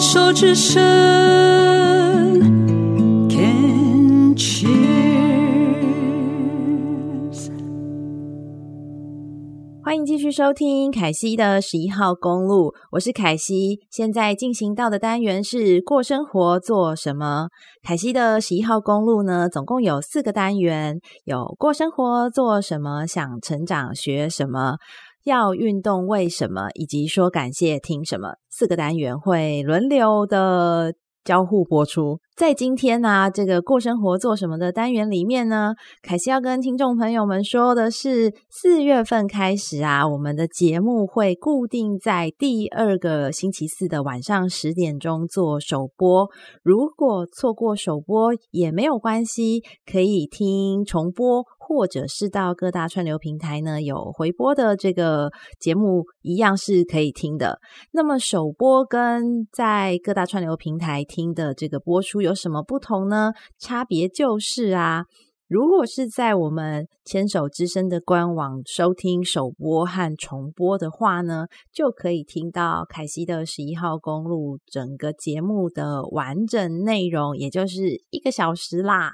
手之声，Can cheers。欢迎继续收听凯西的十一号公路，我是凯西。现在进行到的单元是过生活做什么？凯西的十一号公路呢，总共有四个单元，有过生活做什么，想成长学什么。要运动为什么？以及说感谢听什么？四个单元会轮流的交互播出。在今天呢、这个过生活做什么的单元里面呢，凯西要跟听众朋友们说的是，四月份开始啊，我们的节目会固定在第二个星期四的晚上十点钟做首播。如果错过首播也没有关系，可以听重播，或者是到各大串流平台呢有回播的这个节目一样是可以听的。那么首播跟在各大串流平台听的这个播出有。有什么不同呢？差别就是啊，如果是在我们牵手之声的官网收听首播和重播的话呢，就可以听到凯西的十一号公路整个节目的完整内容，也就是一个小时啦。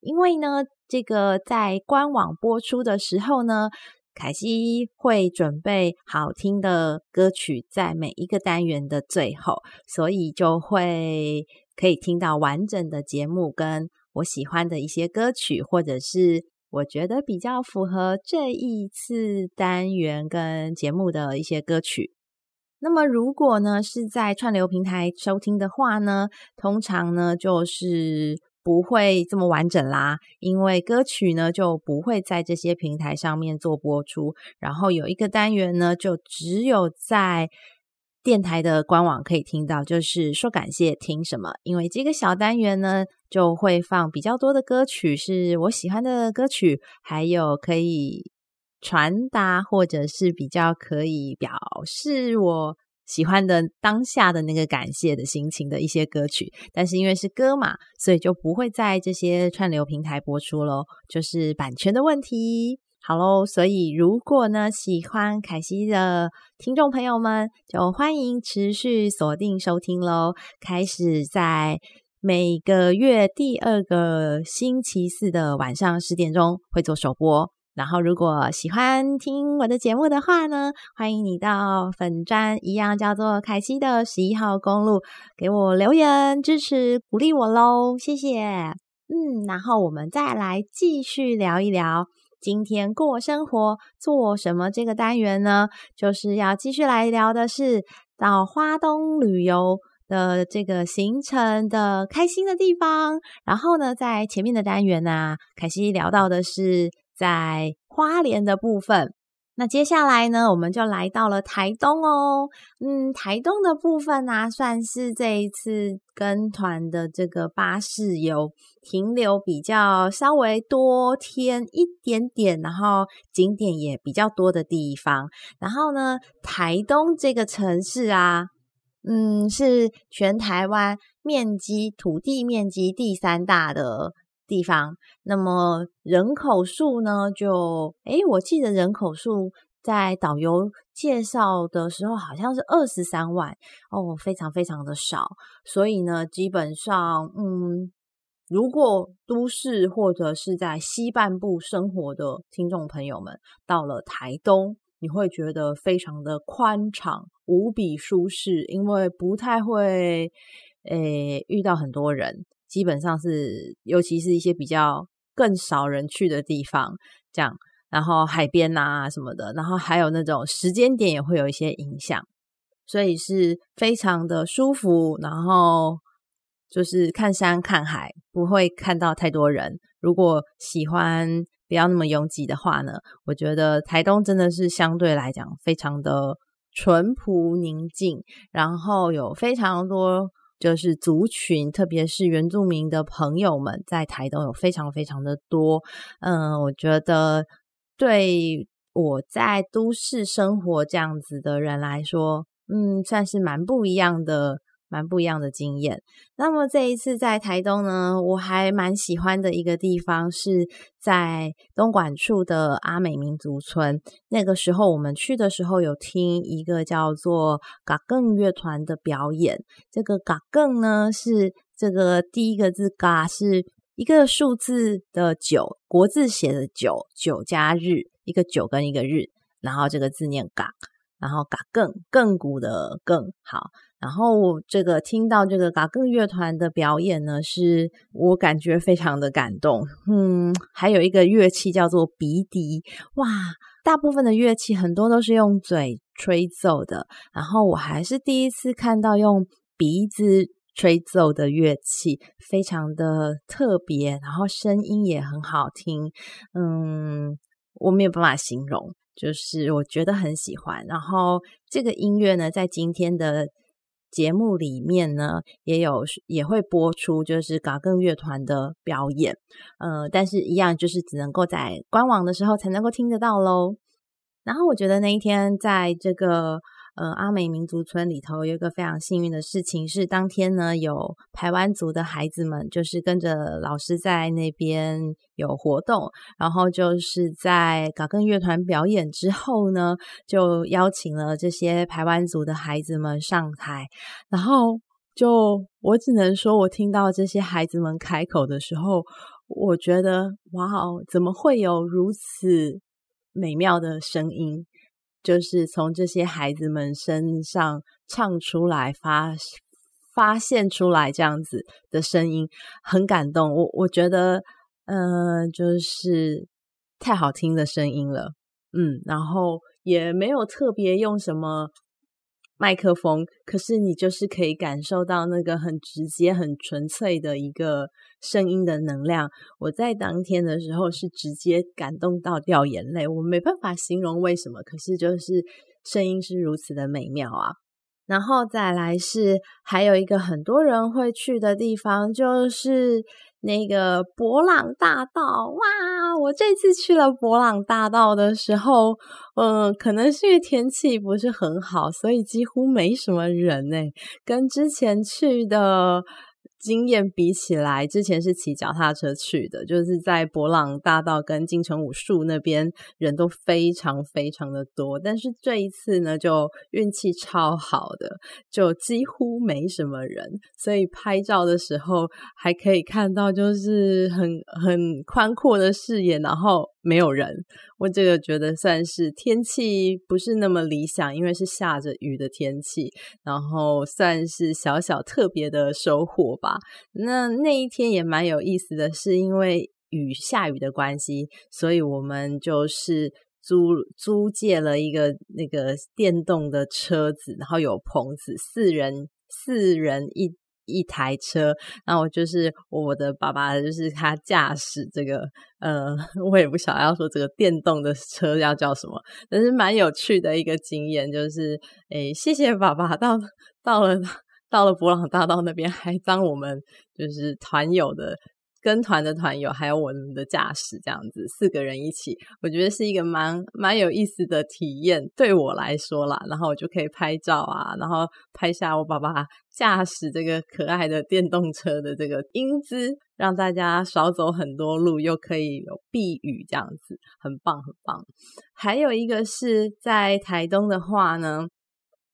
因为呢，这个在官网播出的时候呢，凯西会准备好听的歌曲在每一个单元的最后，所以就会。可以听到完整的节目，跟我喜欢的一些歌曲，或者是我觉得比较符合这一次单元跟节目的一些歌曲。那么，如果呢是在串流平台收听的话呢，通常呢就是不会这么完整啦，因为歌曲呢就不会在这些平台上面做播出，然后有一个单元呢就只有在。电台的官网可以听到，就是说感谢听什么，因为这个小单元呢，就会放比较多的歌曲，是我喜欢的歌曲，还有可以传达或者是比较可以表示我喜欢的当下的那个感谢的心情的一些歌曲。但是因为是歌嘛，所以就不会在这些串流平台播出咯，就是版权的问题。好喽，所以如果呢喜欢凯西的听众朋友们，就欢迎持续锁定收听喽。开始在每个月第二个星期四的晚上十点钟会做首播。然后，如果喜欢听我的节目的话呢，欢迎你到粉专一样叫做凯西的十一号公路，给我留言支持鼓励我喽，谢谢。嗯，然后我们再来继续聊一聊。今天过生活做什么？这个单元呢，就是要继续来聊的是到花东旅游的这个行程的开心的地方。然后呢，在前面的单元呢、凯西聊到的是在花莲的部分。那接下来呢，我们就来到了台东哦。嗯，台东的部分呢、啊，算是这一次跟团的这个巴士游停留比较稍微多天一点点，然后景点也比较多的地方。然后呢，台东这个城市啊，嗯，是全台湾面积土地面积第三大的。地方，那么人口数呢？就诶，我记得人口数在导游介绍的时候好像是二十三万哦，非常非常的少。所以呢，基本上，嗯，如果都市或者是在西半部生活的听众朋友们到了台东，你会觉得非常的宽敞，无比舒适，因为不太会诶遇到很多人。基本上是，尤其是一些比较更少人去的地方，这样，然后海边啊什么的，然后还有那种时间点也会有一些影响，所以是非常的舒服。然后就是看山看海，不会看到太多人。如果喜欢不要那么拥挤的话呢，我觉得台东真的是相对来讲非常的淳朴宁静，然后有非常多。就是族群，特别是原住民的朋友们，在台东有非常非常的多。嗯，我觉得对我在都市生活这样子的人来说，嗯，算是蛮不一样的、蛮不一样的经验。那么这一次在台东呢，我还蛮喜欢的一个地方是在东莞处的阿美民族村。那个时候我们去的时候，有听一个叫做嘎更乐团的表演。这个嘎更呢，是这个第一个字嘎是一个数字的九，国字写的九，九加日，一个九跟一个日，然后这个字念嘎。然后嘎更更鼓的更好，然后这个听到这个嘎更乐团的表演呢，是我感觉非常的感动。嗯，还有一个乐器叫做鼻笛，哇，大部分的乐器很多都是用嘴吹奏的，然后我还是第一次看到用鼻子吹奏的乐器，非常的特别，然后声音也很好听。嗯，我没有办法形容。就是我觉得很喜欢，然后这个音乐呢，在今天的节目里面呢，也有也会播出，就是嘎更乐团的表演，呃，但是一样就是只能够在官网的时候才能够听得到喽。然后我觉得那一天在这个。呃，阿美民族村里头有一个非常幸运的事情，是当天呢有排湾族的孩子们，就是跟着老师在那边有活动，然后就是在嘎根乐团表演之后呢，就邀请了这些排湾族的孩子们上台，然后就我只能说，我听到这些孩子们开口的时候，我觉得哇哦，怎么会有如此美妙的声音？就是从这些孩子们身上唱出来、发发现出来这样子的声音，很感动。我我觉得，嗯、就是太好听的声音了，嗯，然后也没有特别用什么。麦克风，可是你就是可以感受到那个很直接、很纯粹的一个声音的能量。我在当天的时候是直接感动到掉眼泪，我没办法形容为什么，可是就是声音是如此的美妙啊。然后再来是还有一个很多人会去的地方，就是。那个博朗大道，哇！我这次去了博朗大道的时候，嗯、可能是因为天气不是很好，所以几乎没什么人诶，跟之前去的。经验比起来，之前是骑脚踏车去的，就是在博朗大道跟金城武树那边人都非常非常的多。但是这一次呢，就运气超好的，就几乎没什么人，所以拍照的时候还可以看到就是很很宽阔的视野，然后没有人。我这个觉得算是天气不是那么理想，因为是下着雨的天气，然后算是小小特别的收获吧。那那一天也蛮有意思的是，因为雨下雨的关系，所以我们就是租租借了一个那个电动的车子，然后有棚子，四人四人一。一台车，然后就是我的爸爸，就是他驾驶这个，呃，我也不晓得要说这个电动的车要叫什么，但是蛮有趣的一个经验，就是，诶，谢谢爸爸，到到了到了博朗大道那边，还当我们就是团友的。跟团的团友还有我们的驾驶这样子四个人一起，我觉得是一个蛮蛮有意思的体验，对我来说啦。然后我就可以拍照啊，然后拍下我爸爸驾驶这个可爱的电动车的这个英姿，让大家少走很多路，又可以有避雨这样子，很棒很棒。还有一个是在台东的话呢，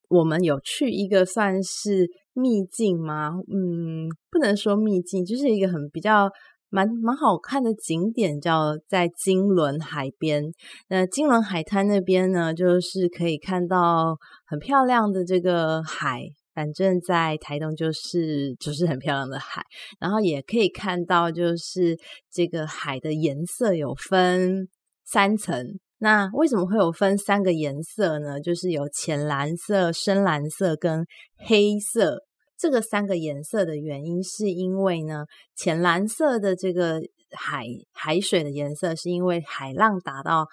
我们有去一个算是。秘境吗？嗯，不能说秘境，就是一个很比较蛮蛮好看的景点，叫在金轮海边。那金轮海滩那边呢，就是可以看到很漂亮的这个海，反正在台东就是就是很漂亮的海，然后也可以看到就是这个海的颜色有分三层。那为什么会有分三个颜色呢？就是有浅蓝色、深蓝色跟黑色。这个三个颜色的原因是因为呢，浅蓝色的这个海海水的颜色，是因为海浪打到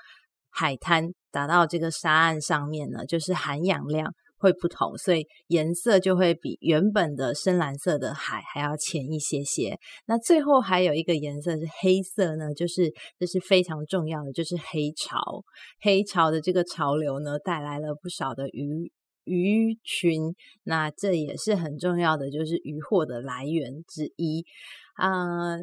海滩、打到这个沙岸上面呢，就是含氧量会不同，所以颜色就会比原本的深蓝色的海还要浅一些些。那最后还有一个颜色是黑色呢，就是这是非常重要的，就是黑潮。黑潮的这个潮流呢，带来了不少的鱼鱼群，那这也是很重要的，就是渔获的来源之一啊。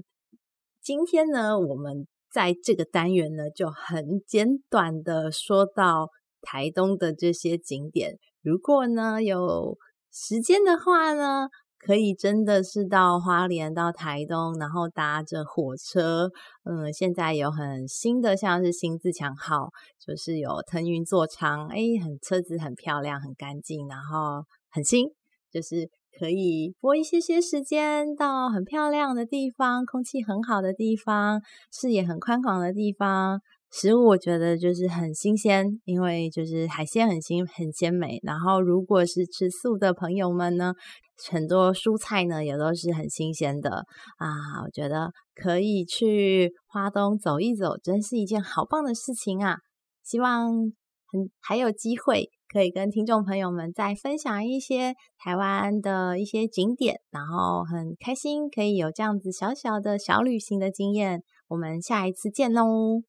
今天呢，我们在这个单元呢，就很简短的说到台东的这些景点。如果呢有时间的话呢，可以真的是到花莲、到台东，然后搭着火车。嗯，现在有很新的，像是新自强号，就是有腾云座舱，诶，很车子很漂亮，很干净，然后很新，就是可以拨一些些时间到很漂亮的地方，空气很好的地方，视野很宽广的地方。食物我觉得就是很新鲜，因为就是海鲜很新很鲜美。然后如果是吃素的朋友们呢，很多蔬菜呢也都是很新鲜的啊。我觉得可以去花东走一走，真是一件好棒的事情啊！希望很还有机会可以跟听众朋友们再分享一些台湾的一些景点，然后很开心可以有这样子小小的小旅行的经验。我们下一次见喽！